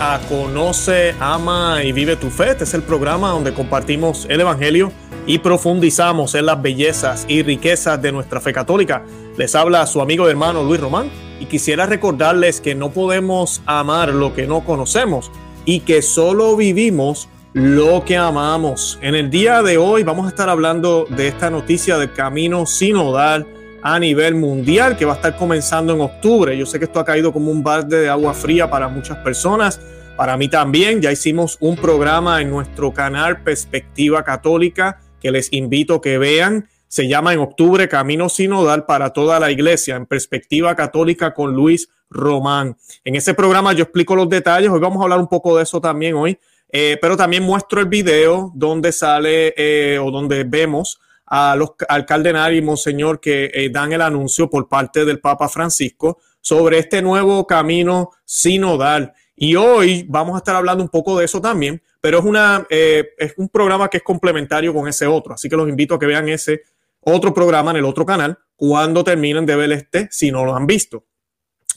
a Conoce, Ama y Vive tu Fe. Este es el programa donde compartimos el Evangelio y profundizamos en las bellezas y riquezas de nuestra fe católica. Les habla su amigo y hermano Luis Román y quisiera recordarles que no podemos amar lo que no conocemos y que solo vivimos lo que amamos. En el día de hoy vamos a estar hablando de esta noticia del camino sinodal a nivel mundial que va a estar comenzando en octubre. Yo sé que esto ha caído como un balde de agua fría para muchas personas, para mí también. Ya hicimos un programa en nuestro canal Perspectiva Católica que les invito que vean. Se llama en octubre Camino Sinodal para toda la iglesia en Perspectiva Católica con Luis Román. En ese programa yo explico los detalles. Hoy vamos a hablar un poco de eso también hoy. Eh, pero también muestro el video donde sale eh, o donde vemos a los, al y monseñor que eh, dan el anuncio por parte del Papa Francisco sobre este nuevo camino sinodal. Y hoy vamos a estar hablando un poco de eso también, pero es, una, eh, es un programa que es complementario con ese otro. Así que los invito a que vean ese otro programa en el otro canal cuando terminen de ver este, si no lo han visto.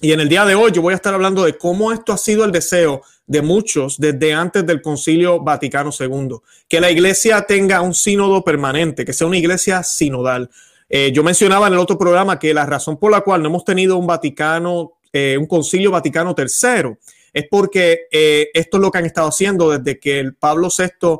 Y en el día de hoy yo voy a estar hablando de cómo esto ha sido el deseo de muchos desde antes del Concilio Vaticano II, que la iglesia tenga un sínodo permanente, que sea una iglesia sinodal. Eh, yo mencionaba en el otro programa que la razón por la cual no hemos tenido un Vaticano, eh, un Concilio Vaticano III, es porque eh, esto es lo que han estado haciendo desde que el Pablo VI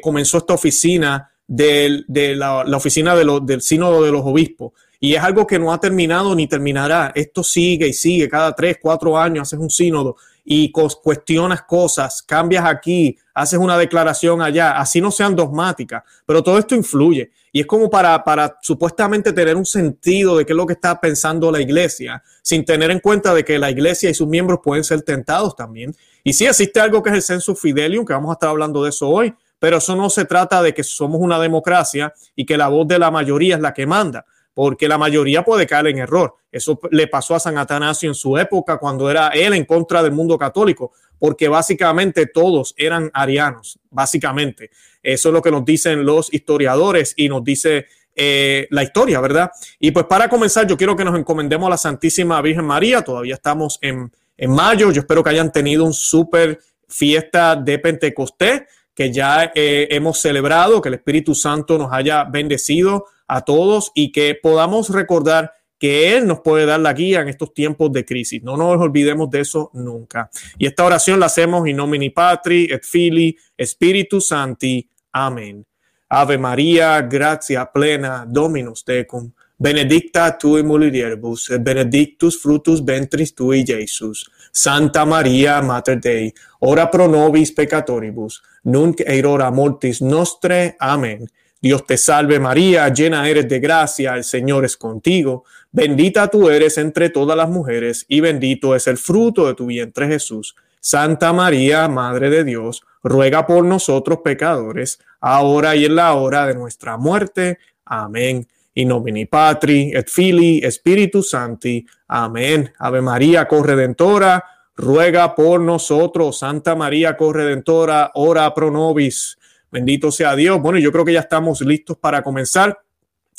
comenzó esta oficina de la, oficina del sínodo de los obispos. Y es algo que no ha terminado ni terminará. Esto sigue y sigue. Cada tres, cuatro años haces un sínodo y cuestionas cosas, cambias aquí, haces una declaración allá, así no sean dogmáticas, pero todo esto influye. Y es como para, para supuestamente tener un sentido de qué es lo que está pensando la iglesia, sin tener en cuenta de que la iglesia y sus miembros pueden ser tentados también. Y sí existe algo que es el census fidelium, que vamos a estar hablando de eso hoy, pero eso no se trata de que somos una democracia y que la voz de la mayoría es la que manda porque la mayoría puede caer en error. Eso le pasó a San Atanasio en su época cuando era él en contra del mundo católico, porque básicamente todos eran arianos, básicamente. Eso es lo que nos dicen los historiadores y nos dice eh, la historia, ¿verdad? Y pues para comenzar, yo quiero que nos encomendemos a la Santísima Virgen María. Todavía estamos en, mayo. Yo espero que hayan tenido un súper fiesta de Pentecostés que ya eh, hemos celebrado, que el Espíritu Santo nos haya bendecido a todos y que podamos recordar que Él nos puede dar la guía en estos tiempos de crisis. No nos olvidemos de eso nunca. Y esta oración la hacemos in nomini Patri et Fili Spiritus Santi. Amén. Ave María, gracia plena, Dominus tecum, benedicta tui mulieribus, et benedictus frutus ventris tui, Jesus. Santa María, Mater Dei, ora pro nobis peccatoribus, nunc et hora mortis nostre. Amén. Dios te salve María, llena eres de gracia, el Señor es contigo, bendita tú eres entre todas las mujeres y bendito es el fruto de tu vientre Jesús. Santa María, Madre de Dios, ruega por nosotros pecadores, ahora y en la hora de nuestra muerte. Amén. In nomini Patri, et Fili, Spiritus Santi. Amén. Ave María, corredentora, ruega por nosotros. Santa María, corredentora, ora pro nobis. Bendito sea Dios. Bueno, yo creo que ya estamos listos para comenzar.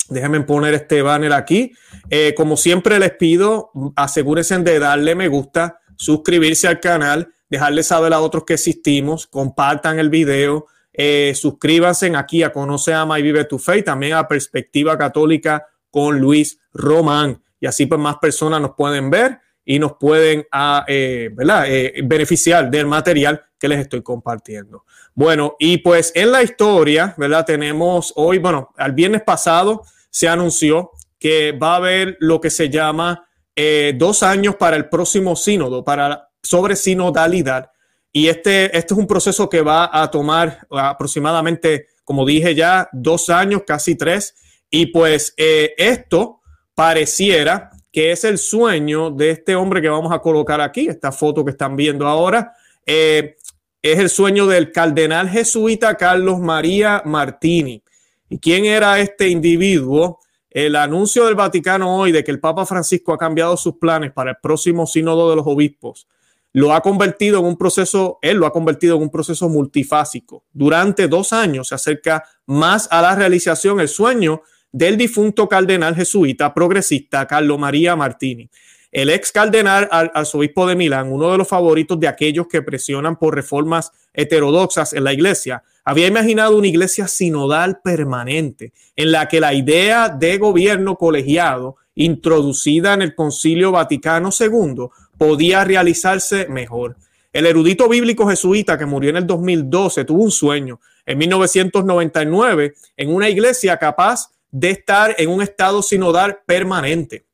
Déjenme poner este banner aquí. Eh, como siempre les pido, asegúrense de darle me gusta, suscribirse al canal, dejarle saber a otros que existimos, compartan el video, eh, suscríbanse aquí a Conoce, Ama y Vive tu Fe y también a Perspectiva Católica con Luis Román. Y así pues más personas nos pueden ver y nos pueden ah, eh, beneficiar del material que les estoy compartiendo. Bueno, y pues en la historia, ¿verdad? Tenemos hoy, bueno, al viernes pasado se anunció que va a haber lo que se llama eh, dos años para el próximo sínodo, para sobre sinodalidad. Y este, este es un proceso que va a tomar aproximadamente, como dije ya, dos años, casi tres. Y pues eh, esto pareciera que es el sueño de este hombre que vamos a colocar aquí, esta foto que están viendo ahora. Eh, es el sueño del cardenal jesuita Carlos María Martini. ¿Y quién era este individuo? El anuncio del Vaticano hoy de que el Papa Francisco ha cambiado sus planes para el próximo sínodo de los obispos lo ha convertido en un proceso, él lo ha convertido en un proceso multifásico. Durante dos años se acerca más a la realización el sueño del difunto cardenal jesuita progresista Carlos María Martini. el ex cardenal arzobispo de Milán, uno de los favoritos de aquellos que presionan por reformas heterodoxas en la iglesia, había imaginado una iglesia sinodal permanente, en la que la idea de gobierno colegiado introducida en el Concilio Vaticano II podía realizarse mejor. El erudito bíblico jesuita que murió en el 2012 tuvo un sueño en 1999 en una iglesia capaz de estar en un estado sinodal permanente,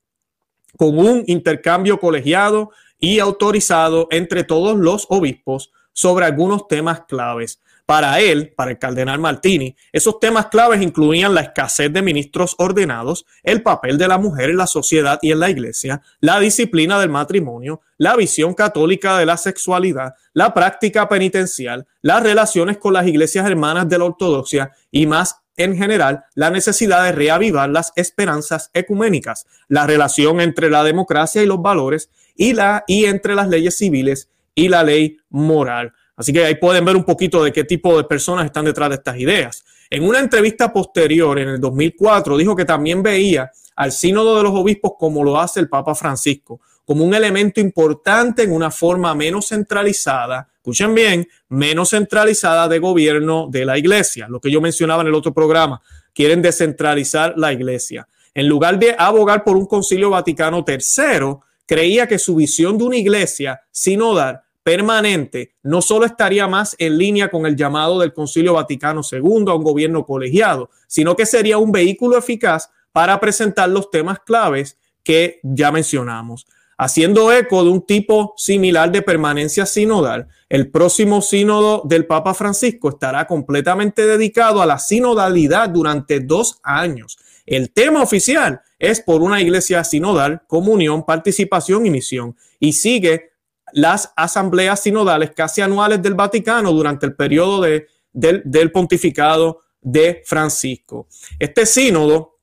con un intercambio colegiado y autorizado entre todos los obispos sobre algunos temas claves. Para él, para el cardenal Martini, esos temas claves incluían la escasez de ministros ordenados, el papel de la mujer en la sociedad y en la iglesia, la disciplina del matrimonio, la visión católica de la sexualidad, la práctica penitencial, las relaciones con las iglesias hermanas de la ortodoxia y más en general la necesidad de reavivar las esperanzas ecuménicas, la relación entre la democracia y los valores y la y entre las leyes civiles y la ley moral. Así que ahí pueden ver un poquito de qué tipo de personas están detrás de estas ideas. En una entrevista posterior, en el 2004, dijo que también veía al sínodo de los obispos como lo hace el Papa Francisco, como un elemento importante en una forma menos centralizada, escuchen bien, menos centralizada de gobierno de la iglesia, lo que yo mencionaba en el otro programa, quieren descentralizar la iglesia. En lugar de abogar por un concilio Vaticano III, creía que su visión de una iglesia sinodal permanente no solo estaría más en línea con el llamado del Concilio Vaticano II a un gobierno colegiado, sino que sería un vehículo eficaz para presentar los temas claves que ya mencionamos. Haciendo eco de un tipo similar de permanencia sinodal, el próximo sínodo del Papa Francisco estará completamente dedicado a la sinodalidad durante dos años. El tema oficial es por una iglesia sinodal, comunión, participación y misión, y sigue las asambleas sinodales casi anuales del Vaticano durante el periodo de, del, pontificado de Francisco. Este sínodo,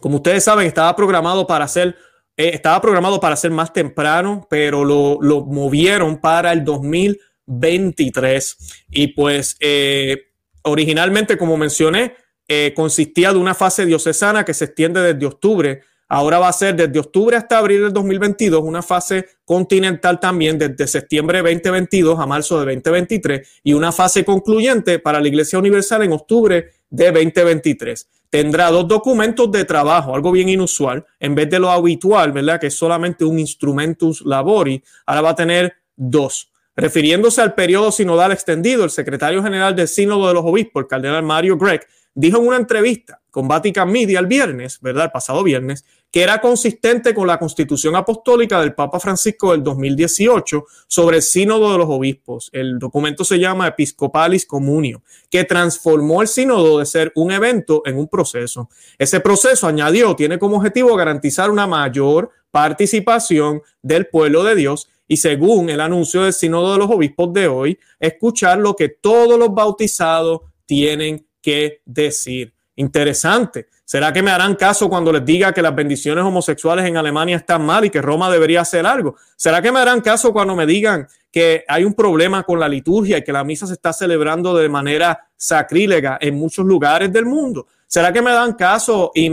como ustedes saben, estaba programado para ser, eh, estaba programado para ser más temprano, pero lo, movieron para el 2023. Y pues eh, originalmente, como mencioné, eh, consistía de una fase diocesana que se extiende desde octubre Ahora va a ser desde octubre hasta abril del 2022 una fase continental también desde septiembre de 2022 a marzo de 2023 y una fase concluyente para la Iglesia Universal en octubre de 2023. Tendrá dos documentos de trabajo, algo bien inusual, en vez de lo habitual, ¿verdad? Que es solamente un instrumentus labori, ahora va a tener dos. Refiriéndose al periodo sinodal extendido, el secretario general del Sínodo de los Obispos, el cardenal Mario Gregg, dijo en una entrevista con Vatican Media el viernes, ¿verdad? El pasado viernes, que era consistente con la constitución apostólica del Papa Francisco del 2018 sobre el sínodo de los obispos. El documento se llama Episcopalis Communio, que transformó el sínodo de ser un evento en un proceso. Ese proceso, añadió, tiene como objetivo garantizar una mayor participación del pueblo de Dios y según el anuncio del sínodo de los obispos de hoy, escuchar lo que todos los bautizados tienen que decir. Interesante. ¿Será que me harán caso cuando les diga que las bendiciones homosexuales en Alemania están mal y que Roma debería hacer algo? ¿Será que me harán caso cuando me digan que hay un problema con la liturgia y que la misa se está celebrando de manera sacrílega en muchos lugares del mundo? ¿Será que me dan caso y,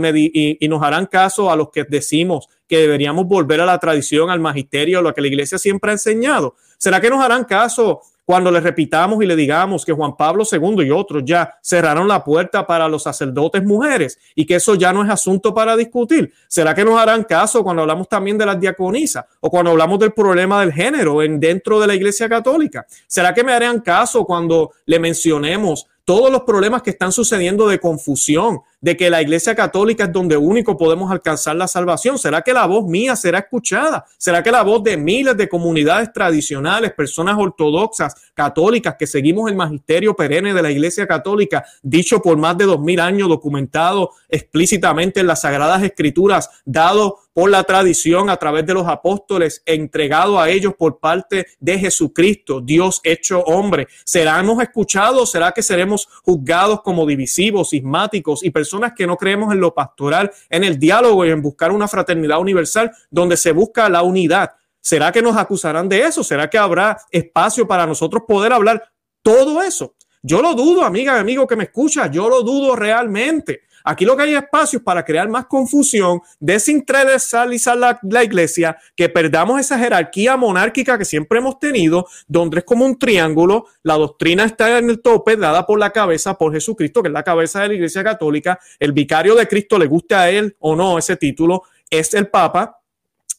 y, nos harán caso a los que decimos que deberíamos volver a la tradición, al magisterio, a lo que la iglesia siempre ha enseñado? ¿Será que nos harán caso cuando le repitamos y le digamos que Juan Pablo II y otros ya cerraron la puerta para los sacerdotes mujeres y que eso ya no es asunto para discutir? ¿Será que nos harán caso cuando hablamos también de las diaconisas o cuando hablamos del problema del género en, dentro de la Iglesia Católica? ¿Será que me harán caso cuando le mencionemos todos los problemas que están sucediendo de confusión, de que la Iglesia Católica es donde único podemos alcanzar la salvación. ¿Será que la voz mía será escuchada? ¿Será que la voz de miles de comunidades tradicionales, personas ortodoxas, católicas, que seguimos el magisterio perenne de la Iglesia Católica, dicho por más de dos mil años, documentado explícitamente en las Sagradas Escrituras, dado por la tradición a través de los apóstoles, entregado a ellos por parte de Jesucristo, Dios hecho hombre. ¿Seremos escuchados? ¿Será que seremos juzgados como divisivos, sismáticos y personas que no creemos en lo pastoral, en el diálogo y en buscar una fraternidad universal donde se busca la unidad? ¿Será que nos acusarán de eso? ¿Será que habrá espacio para nosotros poder hablar todo eso? Yo lo dudo, amiga, amigo que me escucha, yo lo dudo realmente. Aquí lo que hay espacios para crear más confusión, desinteresalizar la, la iglesia, que perdamos esa jerarquía monárquica que siempre hemos tenido, donde es como un triángulo, la doctrina está en el tope, dada por la cabeza, por Jesucristo, que es la cabeza de la iglesia católica, el vicario de Cristo, le guste a él o no ese título, es el Papa,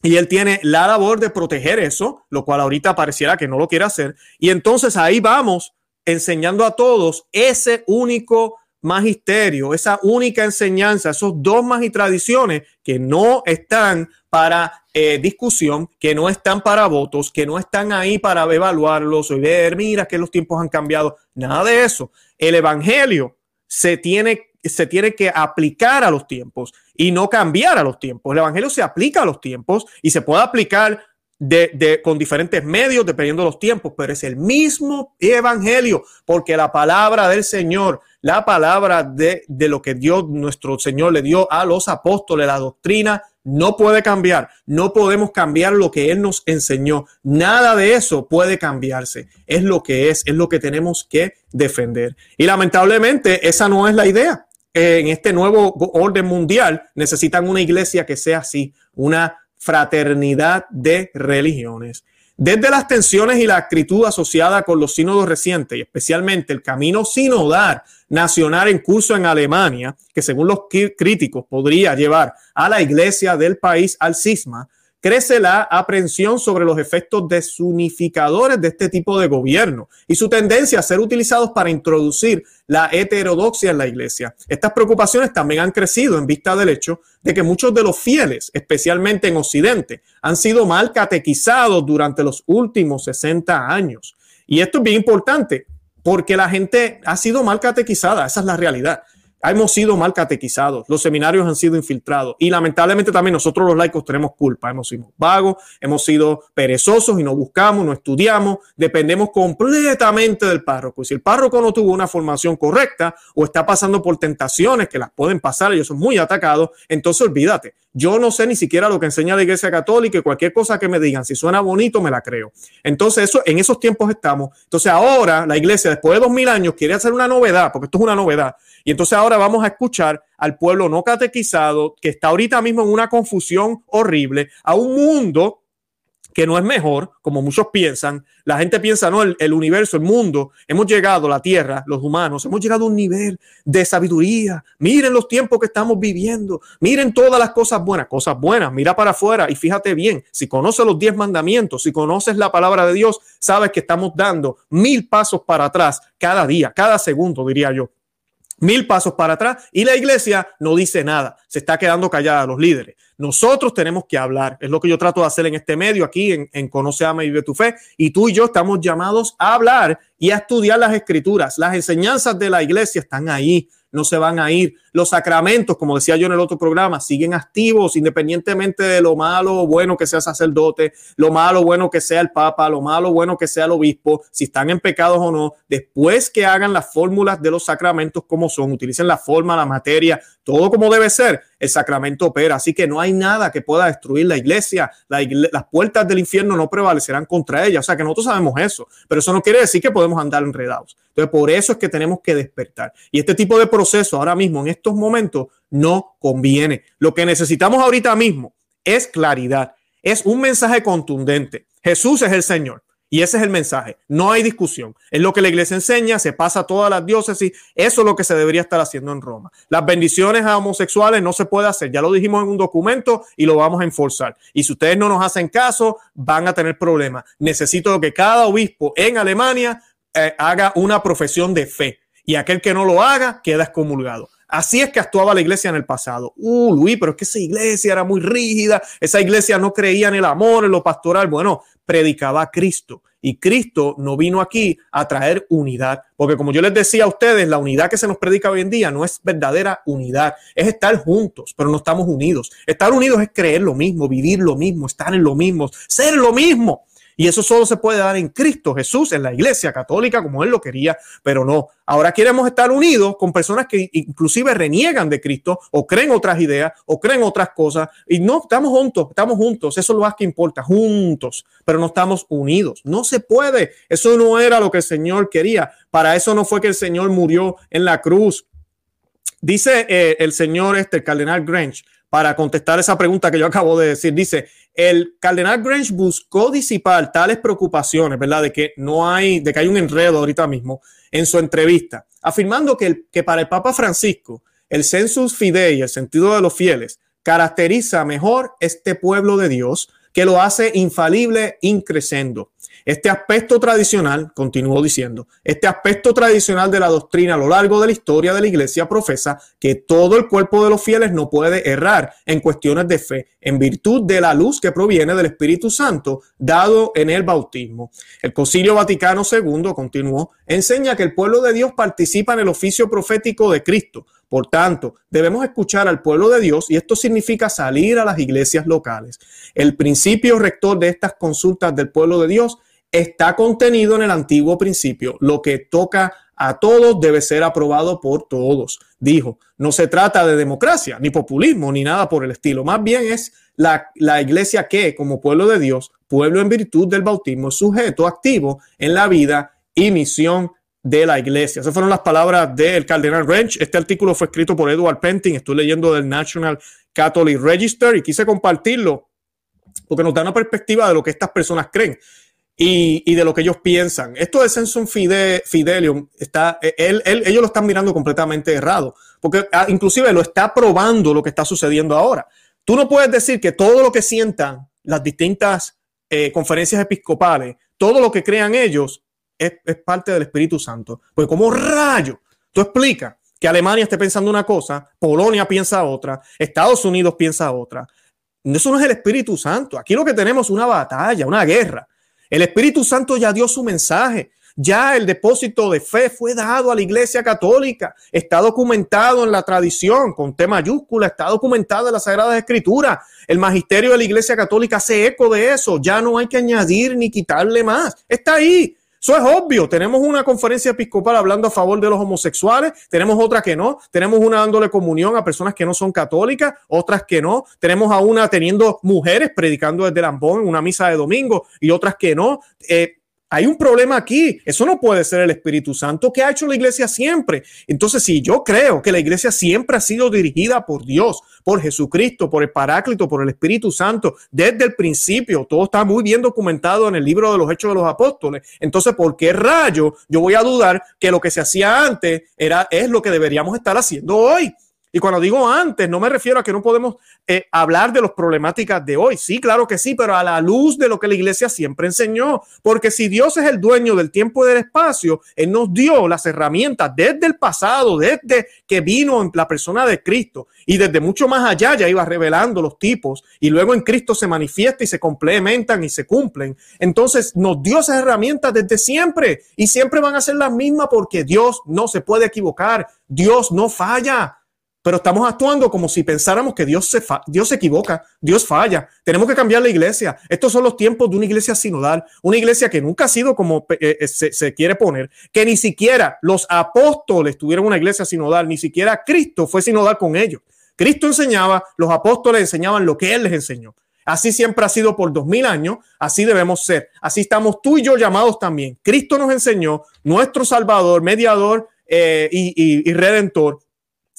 y él tiene la labor de proteger eso, lo cual ahorita pareciera que no lo quiere hacer. Y entonces ahí vamos enseñando a todos ese único magisterio, esa única enseñanza, esos dogmas y tradiciones que no están para eh, discusión, que no están para votos, que no están ahí para evaluarlos o ver, mira que los tiempos han cambiado, nada de eso. El Evangelio se tiene se tiene que aplicar a los tiempos y no cambiar a los tiempos. El Evangelio se aplica a los tiempos y se puede aplicar de, con diferentes medios dependiendo de los tiempos, pero es el mismo Evangelio, porque la palabra del Señor, la palabra de, de lo que Dios, nuestro Señor, le dio a los apóstoles, la doctrina, no puede cambiar. No podemos cambiar lo que Él nos enseñó. Nada de eso puede cambiarse. Es lo que es, es lo que tenemos que defender. Y lamentablemente esa no es la idea en este nuevo orden mundial necesitan una iglesia que sea así, una fraternidad de religiones. Desde las tensiones y la acritud asociada con los sínodos recientes, y especialmente el camino sinodal nacional en curso en Alemania, que según los críticos podría llevar a la iglesia del país al cisma, crece la aprensión sobre los efectos desunificadores de este tipo de gobierno y su tendencia a ser utilizados para introducir la heterodoxia en la iglesia. Estas preocupaciones también han crecido en vista del hecho de que muchos de los fieles, especialmente en Occidente, han sido mal catequizados durante los últimos 60 años. Y esto es bien importante porque la gente ha sido mal catequizada, esa es la realidad hemos sido mal catequizados, los seminarios han sido infiltrados y lamentablemente también nosotros los laicos tenemos culpa, hemos sido vagos, hemos sido perezosos y no buscamos, no estudiamos, dependemos completamente del párroco. Y si el párroco no tuvo una formación correcta o está pasando por tentaciones que las pueden pasar, ellos son muy atacados, entonces olvídate, yo no sé ni siquiera lo que enseña la Iglesia Católica y cualquier cosa que me digan, si suena bonito, me la creo. Entonces, eso, en esos tiempos estamos. Entonces, ahora la Iglesia, después de dos mil años, quiere hacer una novedad, porque esto es una novedad. Y entonces ahora vamos a escuchar al pueblo no catequizado que está ahorita mismo en una confusión horrible, a un mundo que no es mejor, como muchos piensan. La gente piensa, no, el, universo, el mundo, hemos llegado, la Tierra, los humanos, hemos llegado a un nivel de sabiduría. Miren los tiempos que estamos viviendo, miren todas las cosas buenas, cosas buenas, mira para afuera y fíjate bien, si conoces los diez mandamientos, si conoces la palabra de Dios, sabes que estamos dando mil pasos para atrás cada día, cada segundo, diría yo mil pasos para atrás y la iglesia no dice nada, se está quedando callada los líderes. Nosotros tenemos que hablar, es lo que yo trato de hacer en este medio, aquí en, en Conoce, Ama y Vive tu Fe, y tú y yo estamos llamados a hablar y a estudiar las escrituras. Las enseñanzas de la iglesia están ahí, no se van a ir. Los sacramentos, como decía yo en el otro programa, siguen activos independientemente de lo malo o bueno que sea sacerdote, lo malo o bueno que sea el papa, lo malo o bueno que sea el obispo, si están en pecados o no. Después que hagan las fórmulas de los sacramentos como son, utilicen la forma, la materia, todo como debe ser, el sacramento opera. Así que no hay nada que pueda destruir la iglesia. las puertas del infierno no prevalecerán contra ella. O sea que nosotros sabemos eso, pero eso no quiere decir que podemos andar enredados. Entonces, por eso es que tenemos que despertar. Y este tipo de proceso ahora mismo, en estos momentos, no conviene. Lo que necesitamos ahorita mismo es claridad, es un mensaje contundente. Jesús es el Señor. Y ese es el mensaje. No hay discusión. Es lo que la iglesia enseña, se pasa a todas las diócesis. Eso es lo que se debería estar haciendo en Roma. Las bendiciones a homosexuales no se puede hacer. Ya lo dijimos en un documento y lo vamos a enforzar. Y si ustedes no nos hacen caso, van a tener problemas. Necesito que cada obispo en Alemania eh, haga una profesión de fe. Y aquel que no lo haga queda excomulgado. Así es que actuaba la iglesia en el pasado. Uh, Luis, pero es que esa iglesia era muy rígida, esa iglesia no creía en el amor, en lo pastoral. Bueno, predicaba a Cristo y Cristo no vino aquí a traer unidad, porque como yo les decía a ustedes, la unidad que se nos predica hoy en día no es verdadera unidad, es estar juntos, pero no estamos unidos. Estar unidos es creer lo mismo, vivir lo mismo, estar en lo mismo, ser lo mismo. Y eso solo se puede dar en Cristo Jesús, en la iglesia católica, como Él lo quería, pero no. Ahora queremos estar unidos con personas que inclusive reniegan de Cristo o creen otras ideas o creen otras cosas. Y no, estamos juntos, estamos juntos. Eso es lo más que importa, juntos, pero no estamos unidos. No se puede. Eso no era lo que el Señor quería. Para eso no fue que el Señor murió en la cruz Dice eh, el señor este, el cardenal Grange, para contestar esa pregunta que yo acabo de decir, dice, el cardenal Grange buscó disipar tales preocupaciones, ¿verdad? De que no hay, de que hay un enredo ahorita mismo en su entrevista, afirmando que, para el Papa Francisco, el census fidei, el sentido de los fieles, caracteriza mejor este pueblo de Dios que lo hace infalible increscendo. Este aspecto tradicional, continuó diciendo, este aspecto tradicional de la doctrina a lo largo de la historia de la iglesia profesa que todo el cuerpo de los fieles no puede errar en cuestiones de fe, en virtud de la luz que proviene del Espíritu Santo dado en el bautismo. El Concilio Vaticano II, continuó, enseña que el pueblo de Dios participa en el oficio profético de Cristo. Por tanto, debemos escuchar al pueblo de Dios y esto significa salir a las iglesias locales. El principio rector de estas consultas del pueblo de Dios está contenido en el antiguo principio. Lo que toca a todos debe ser aprobado por todos. Dijo, no se trata de democracia, ni populismo, ni nada por el estilo. Más bien es la, la iglesia que, como pueblo de Dios, pueblo en virtud del bautismo, sujeto activo en la vida y misión de la iglesia. Esas fueron las palabras del cardenal Wrench. Este artículo fue escrito por Edward Penting. Estoy leyendo del National Catholic Register y quise compartirlo porque nos da una perspectiva de lo que estas personas creen y, de lo que ellos piensan. Esto de Sensum Fide, está, él, ellos lo están mirando completamente errado, porque ah, inclusive lo está probando lo que está sucediendo ahora. Tú no puedes decir que todo lo que sientan las distintas eh, conferencias episcopales, todo lo que crean ellos, es, es, parte del Espíritu Santo. Pues como rayo, tú explicas que Alemania esté pensando una cosa, Polonia piensa otra, Estados Unidos piensa otra. Eso no es el Espíritu Santo. Aquí lo que tenemos es una batalla, una guerra. El Espíritu Santo ya dio su mensaje. Ya el depósito de fe fue dado a la Iglesia Católica. Está documentado en la tradición con T mayúscula. Está documentado en la Sagrada Escritura. El magisterio de la Iglesia Católica hace eco de eso. Ya no hay que añadir ni quitarle más. Está ahí. Eso es obvio. Tenemos una conferencia episcopal hablando a favor de los homosexuales, tenemos otra que no, tenemos una dándole comunión a personas que no son católicas, otras que no, tenemos a una teniendo mujeres predicando desde Lambón en una misa de domingo y otras que no. Eh, hay un problema aquí. Eso no puede ser el Espíritu Santo que ha hecho la iglesia siempre. Entonces, si yo creo que la iglesia siempre ha sido dirigida por Dios, por Jesucristo, por el Paráclito, por el Espíritu Santo, desde el principio, todo está muy bien documentado en el libro de los Hechos de los Apóstoles. Entonces, ¿por qué rayo yo voy a dudar que lo que se hacía antes era, es lo que deberíamos estar haciendo hoy? Y cuando digo antes, no me refiero a que no podemos eh, hablar de las problemáticas de hoy. Sí, claro que sí, pero a la luz de lo que la iglesia siempre enseñó. Porque si Dios es el dueño del tiempo y del espacio, Él nos dio las herramientas desde el pasado, desde que vino en la persona de Cristo y desde mucho más allá ya iba revelando los tipos y luego en Cristo se manifiesta y se complementan y se cumplen. Entonces nos dio esas herramientas desde siempre y siempre van a ser las mismas porque Dios no se puede equivocar. Dios no falla pero estamos actuando como si pensáramos que Dios se, Dios se equivoca, Dios falla. Tenemos que cambiar la iglesia. Estos son los tiempos de una iglesia sinodal, una iglesia que nunca ha sido como eh, eh, se, se, quiere poner, que ni siquiera los apóstoles tuvieron una iglesia sinodal, ni siquiera Cristo fue sinodal con ellos. Cristo enseñaba, los apóstoles enseñaban lo que Él les enseñó. Así siempre ha sido por dos mil años, así debemos ser. Así estamos tú y yo llamados también. Cristo nos enseñó, nuestro Salvador, mediador eh, y, redentor,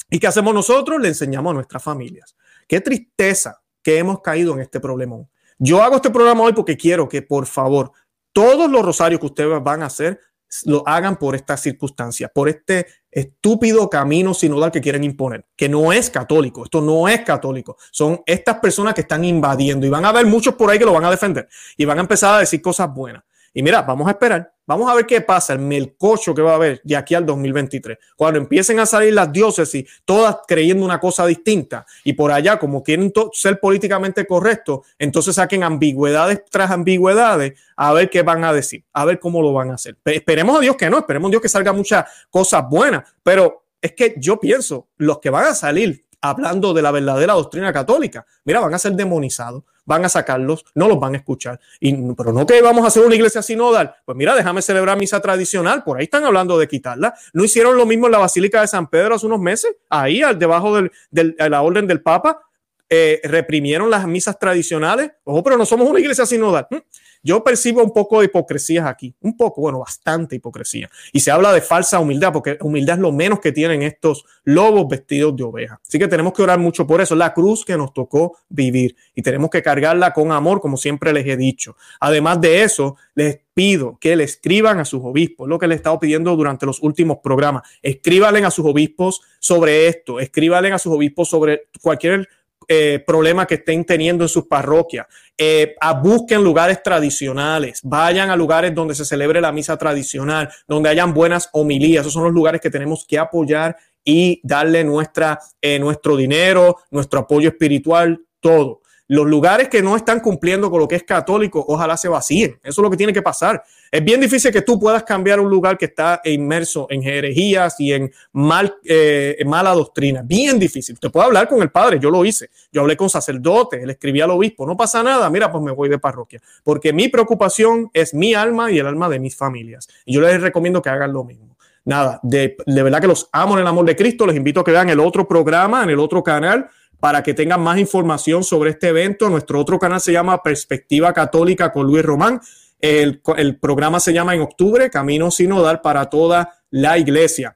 ¿Y qué hacemos nosotros? Le enseñamos a nuestras familias. Qué tristeza que hemos caído en este problema. Yo hago este programa hoy porque quiero que, por favor, todos los rosarios que ustedes van a hacer lo hagan por esta circunstancia, por este estúpido camino sinodal que quieren imponer, que no es católico, esto no es católico, son estas personas que están invadiendo y van a haber muchos por ahí que lo van a defender y van a empezar a decir cosas buenas. Y mira, vamos a esperar, vamos a ver qué pasa, el melcocho que va a haber de aquí al 2023. Cuando empiecen a salir las diócesis, todas creyendo una cosa distinta, y por allá, como quieren ser políticamente correctos, entonces saquen ambigüedades tras ambigüedades, a ver qué van a decir, a ver cómo lo van a hacer. esperemos a Dios que no, esperemos a Dios que salga muchas cosas buenas, pero es que yo pienso, los que van a salir hablando de la verdadera doctrina católica, mira, van a ser demonizados van a sacarlos, no los van a escuchar. Y, pero no que vamos a hacer una iglesia sinodal. Pues mira, déjame celebrar misa tradicional. Por ahí están hablando de quitarla. No hicieron lo mismo en la Basílica de San Pedro hace unos meses. Ahí, al debajo de la orden del Papa, eh, reprimieron las misas tradicionales. Ojo, pero no somos una iglesia sinodal. ¿Mm? Yo percibo un poco de hipocresía aquí, un poco, bueno, bastante hipocresía. Y se habla de falsa humildad, porque humildad es lo menos que tienen estos lobos vestidos de oveja. Así que tenemos que orar mucho por eso, la cruz que nos tocó vivir y tenemos que cargarla con amor, como siempre les he dicho. Además de eso, les pido que le escriban a sus obispos, lo que le he estado pidiendo durante los últimos programas. Escríbanle a sus obispos sobre esto, escríbanle a sus obispos sobre cualquier eh, problema que estén teniendo en sus parroquias. Eh, a busquen lugares tradicionales, vayan a lugares donde se celebre la misa tradicional, donde hayan buenas homilías. Esos son los lugares que tenemos que apoyar y darle nuestra, eh, nuestro dinero, nuestro apoyo espiritual, todo. Los lugares que no están cumpliendo con lo que es católico, ojalá se vacíen. Eso es lo que tiene que pasar. Es bien difícil que tú puedas cambiar un lugar que está inmerso en herejías y en, mal, eh, mala doctrina. Bien difícil. Te puedo hablar con el padre, yo lo hice. Yo hablé con sacerdotes, le escribí al obispo, no pasa nada, mira, pues me voy de parroquia. Porque mi preocupación es mi alma y el alma de mis familias. Y yo les recomiendo que hagan lo mismo nada, de, de, verdad que los amo en el amor de Cristo. Les invito a que vean el otro programa en el otro canal para que tengan más información sobre este evento. Nuestro otro canal se llama Perspectiva Católica con Luis Román. El, programa se llama en octubre Camino Sinodal para toda la iglesia.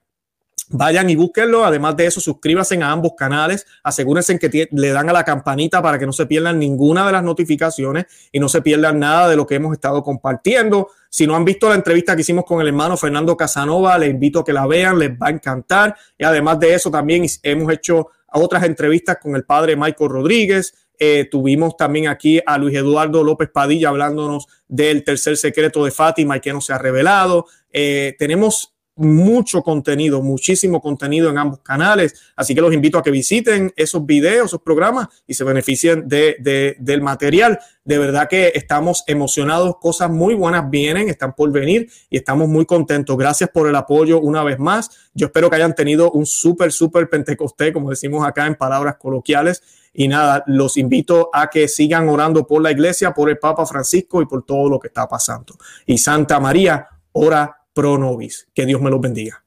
Vayan y búsquenlo. Además de eso, suscríbanse a ambos canales. Asegúrense que le dan a la campanita para que no se pierdan ninguna de las notificaciones y no se pierdan nada de lo que hemos estado compartiendo. Si no han visto la entrevista que hicimos con el hermano Fernando Casanova, les invito a que la vean, les va a encantar. Y además de eso, también hemos hecho otras entrevistas con el padre Michael Rodríguez. Eh, tuvimos también aquí a Luis Eduardo López Padilla hablándonos del tercer secreto de Fátima y que no se ha revelado. Eh, tenemos mucho contenido, muchísimo contenido en ambos canales. Así que los invito a que visiten esos videos, esos programas y se beneficien de, del material. De verdad que estamos emocionados, cosas muy buenas vienen, están por venir y estamos muy contentos. Gracias por el apoyo una vez más. Yo espero que hayan tenido un súper, súper pentecostés, como decimos acá en palabras coloquiales. Y nada, los invito a que sigan orando por la iglesia, por el Papa Francisco y por todo lo que está pasando. Y Santa María, ora pro nobis. Que Dios me los bendiga.